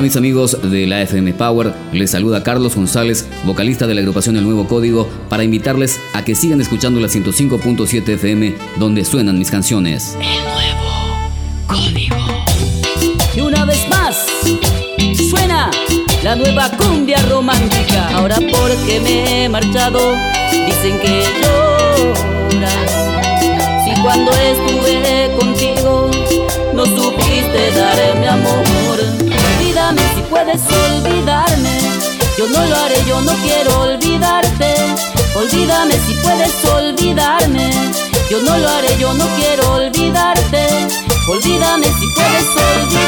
mis amigos de la FM Power, les saluda Carlos González, vocalista de la agrupación El Nuevo Código, para invitarles a que sigan escuchando la 105.7 FM donde suenan mis canciones. El Nuevo Código. Y una vez más, suena la nueva cumbia romántica. Ahora porque me he marchado, dicen que lloras. Yo no lo haré, yo no quiero olvidarte. Olvídame si puedes olvidarme. Yo no lo haré, yo no quiero olvidarte. Olvídame si puedes olvidarme.